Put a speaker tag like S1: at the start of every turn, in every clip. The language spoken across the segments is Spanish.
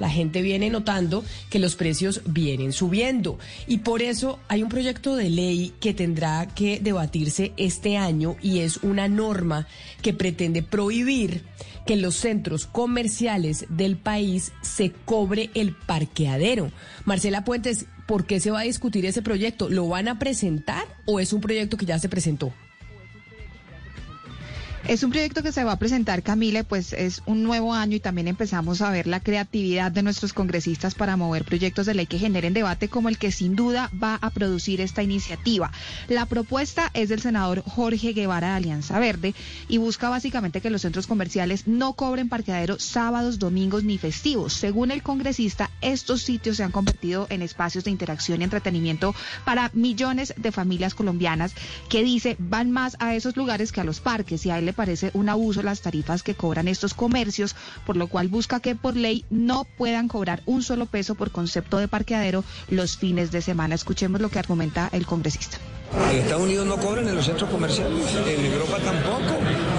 S1: la gente viene notando que los precios vienen subiendo. Y por eso hay un proyecto de ley que tendrá que debatirse este año y es una norma que pretende prohibir que en los centros comerciales del país se cobre el parqueadero. Marcela Puentes, ¿por qué se va a discutir ese proyecto? ¿Lo van a presentar o es un proyecto que ya se presentó?
S2: Es un proyecto que se va a presentar, Camila, pues es un nuevo año y también empezamos a ver la creatividad de nuestros congresistas para mover proyectos de ley que generen debate como el que sin duda va a producir esta iniciativa. La propuesta es del senador Jorge Guevara de Alianza Verde y busca básicamente que los centros comerciales no cobren parqueadero sábados, domingos ni festivos. Según el congresista, estos sitios se han convertido en espacios de interacción y entretenimiento para millones de familias colombianas que dice van más a esos lugares que a los parques y a él le parece un abuso las tarifas que cobran estos comercios, por lo cual busca que por ley no puedan cobrar un solo peso por concepto de parqueadero los fines de semana. Escuchemos lo que argumenta el congresista.
S3: En Estados Unidos no cobran en los centros comerciales, en Europa tampoco.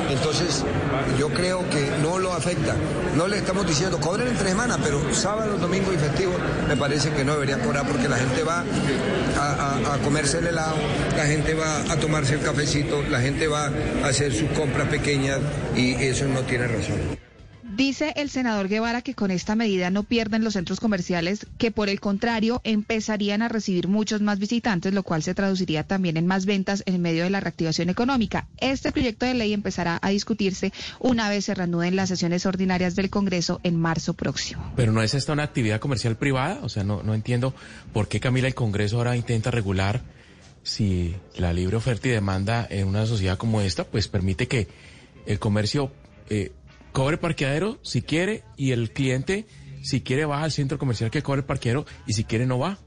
S3: Entonces, yo creo que no lo afecta. No le estamos diciendo cobren entre semanas, pero sábado, domingo y festivo me parece que no deberían cobrar porque la gente va a, a comerse el helado, la gente va a tomarse el cafecito, la gente va a hacer sus compras pequeñas y eso no tiene razón.
S2: Dice el senador Guevara que con esta medida no pierden los centros comerciales, que por el contrario empezarían a recibir muchos más visitantes, lo cual se traduciría también en más ventas en medio de la reactivación económica. Este proyecto de ley empezará a discutirse una vez se reanuden las sesiones ordinarias del Congreso en marzo próximo.
S4: Pero no es esta una actividad comercial privada, o sea, no, no entiendo por qué Camila el Congreso ahora intenta regular si la libre oferta y demanda en una sociedad como esta, pues permite que el comercio eh, cobre parqueadero si quiere y el cliente si quiere va al centro comercial que cobre parqueadero y si quiere no va.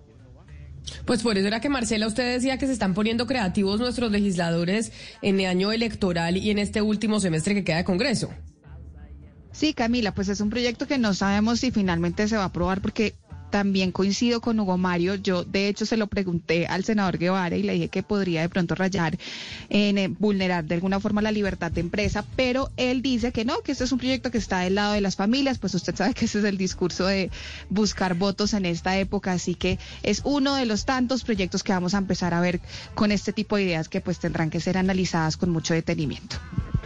S1: Pues por eso era que Marcela, usted decía que se están poniendo creativos nuestros legisladores en el año electoral y en este último semestre que queda de Congreso.
S2: Sí, Camila, pues es un proyecto que no sabemos si finalmente se va a aprobar porque también coincido con Hugo Mario. Yo, de hecho, se lo pregunté al senador Guevara y le dije que podría de pronto rayar en eh, vulnerar de alguna forma la libertad de empresa, pero él dice que no, que este es un proyecto que está del lado de las familias. Pues usted sabe que ese es el discurso de buscar votos en esta época, así que es uno de los tantos proyectos que vamos a empezar a ver con este tipo de ideas que pues tendrán que ser analizadas con mucho detenimiento.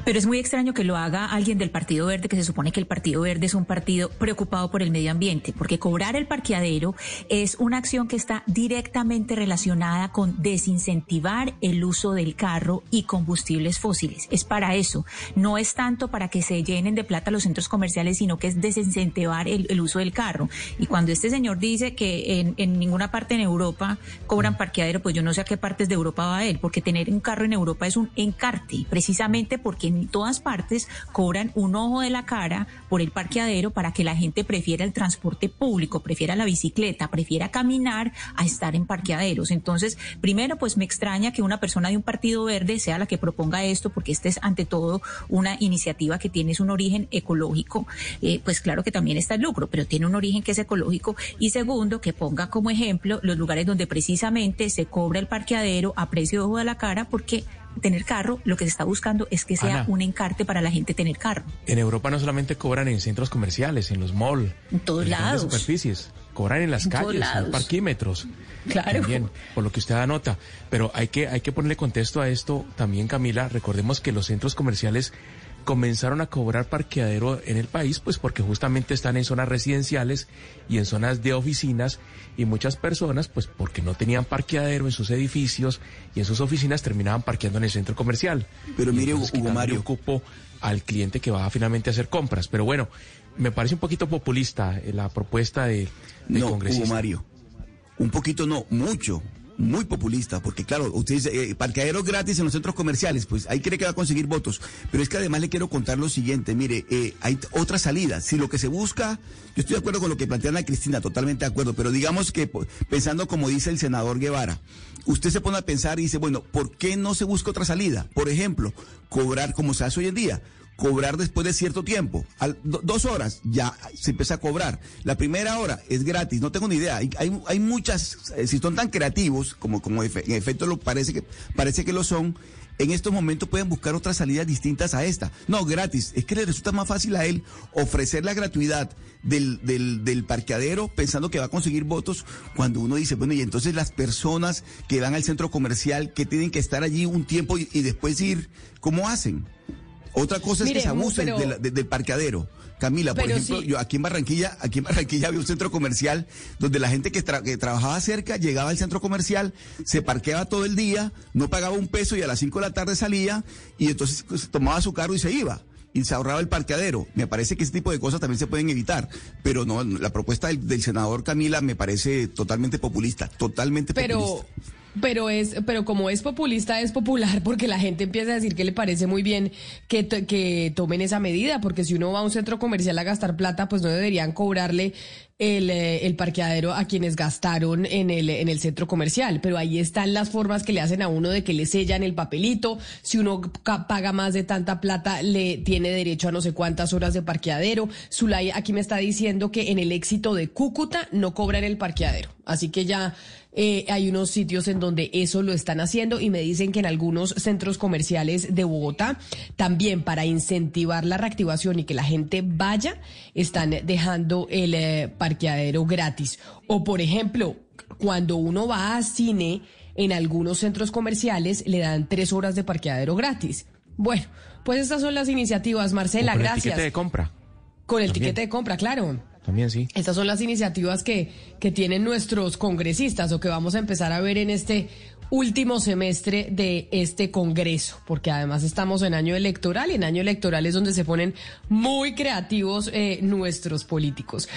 S5: Pero es muy extraño que lo haga alguien del Partido Verde, que se supone que el Partido Verde es un partido preocupado por el medio ambiente, porque cobrar el parqueadero es una acción que está directamente relacionada con desincentivar el uso del carro y combustibles fósiles. Es para eso. No es tanto para que se llenen de plata los centros comerciales, sino que es desincentivar el, uso del carro. Y cuando este señor dice que en, en ninguna parte en Europa cobran parqueadero, pues yo no sé a qué partes de Europa va él, porque tener un carro en Europa es un encarte, precisamente porque en todas partes cobran un ojo de la cara por el parqueadero para que la gente prefiera el transporte público, prefiera la bicicleta, prefiera caminar a estar en parqueaderos. Entonces, primero, pues me extraña que una persona de un partido verde sea la que proponga esto, porque este es ante todo una iniciativa que tiene un origen ecológico. Eh, pues claro que también está el lucro, pero tiene un origen que es ecológico. Y segundo, que ponga como ejemplo los lugares donde precisamente se cobra el parqueadero a precio de ojo de la cara, porque tener carro, lo que se está buscando es que sea un encarte para la gente tener carro.
S4: En Europa no solamente cobran en centros comerciales, en los malls,
S5: en todos lados.
S4: superficies, cobran en las calles, en parquímetros.
S5: Claro.
S4: También, por lo que usted anota. Pero hay que, hay que ponerle contexto a esto también, Camila. Recordemos que los centros comerciales comenzaron a cobrar parqueadero en el país, pues porque justamente están en zonas residenciales y en zonas de oficinas y muchas personas, pues porque no tenían parqueadero en sus edificios y en sus oficinas terminaban parqueando en el centro comercial.
S6: Pero mire, Hugo Mario,
S4: ocupo al cliente que va finalmente a hacer compras. Pero bueno, me parece un poquito populista eh, la propuesta de,
S6: no. Hugo Mario, un poquito no, mucho muy populista, porque claro, usted dice, eh, parqueaderos gratis en los centros comerciales, pues ahí cree que va a conseguir votos. Pero es que además le quiero contar lo siguiente, mire, eh, hay otra salida. Si lo que se busca, yo estoy de acuerdo con lo que plantea Ana Cristina, totalmente de acuerdo, pero digamos que pensando como dice el senador Guevara, usted se pone a pensar y dice, bueno, ¿por qué no se busca otra salida? Por ejemplo, cobrar como se hace hoy en día cobrar después de cierto tiempo. Al, dos horas ya se empieza a cobrar. La primera hora es gratis, no tengo ni idea. Hay, hay, muchas, eh, si son tan creativos, como, como en efecto lo parece que, parece que lo son, en estos momentos pueden buscar otras salidas distintas a esta. No, gratis. Es que le resulta más fácil a él ofrecer la gratuidad del, del, del parqueadero pensando que va a conseguir votos cuando uno dice, bueno, y entonces las personas que van al centro comercial, que tienen que estar allí un tiempo y, después ir, ¿cómo hacen? Otra cosa es que se abusen del parqueadero. Camila, por ejemplo, yo aquí en Barranquilla, aquí en Barranquilla había un centro comercial donde la gente que, trabajaba cerca llegaba al centro comercial, se parqueaba todo el día, no pagaba un peso y a las 5 de la tarde salía y entonces pues, tomaba su carro y se iba y se ahorraba el parqueadero. Me parece que ese tipo de cosas también se pueden evitar, pero no, la propuesta del, senador Camila me parece totalmente populista, totalmente
S1: pero... Pero es, pero como es populista, es popular porque la gente empieza a decir que le parece muy bien que, que tomen esa medida, porque si uno va a un centro comercial a gastar plata, pues no deberían cobrarle el, eh, el, parqueadero a quienes gastaron en el, en el centro comercial. Pero ahí están las formas que le hacen a uno de que le sellan el papelito. Si uno paga más de tanta plata, le tiene derecho a no sé cuántas horas de parqueadero. Zulay aquí me está diciendo que en el éxito de Cúcuta no cobran el parqueadero. Así que ya eh, hay unos sitios en donde eso lo están haciendo y me dicen que en algunos centros comerciales de Bogotá también para incentivar la reactivación y que la gente vaya, están dejando el eh, parqueadero gratis. O por ejemplo, cuando uno va a cine, en algunos centros comerciales le dan tres horas de parqueadero gratis. Bueno, pues estas son las iniciativas, Marcela,
S4: con
S1: gracias.
S4: El tiquete de compra.
S1: Con el tiquete de compra, claro.
S4: También sí.
S1: Estas son las iniciativas que, que tienen nuestros congresistas o que vamos a empezar a ver en este último semestre de este Congreso, porque además estamos en año electoral y en año electoral es donde se ponen muy creativos eh, nuestros políticos.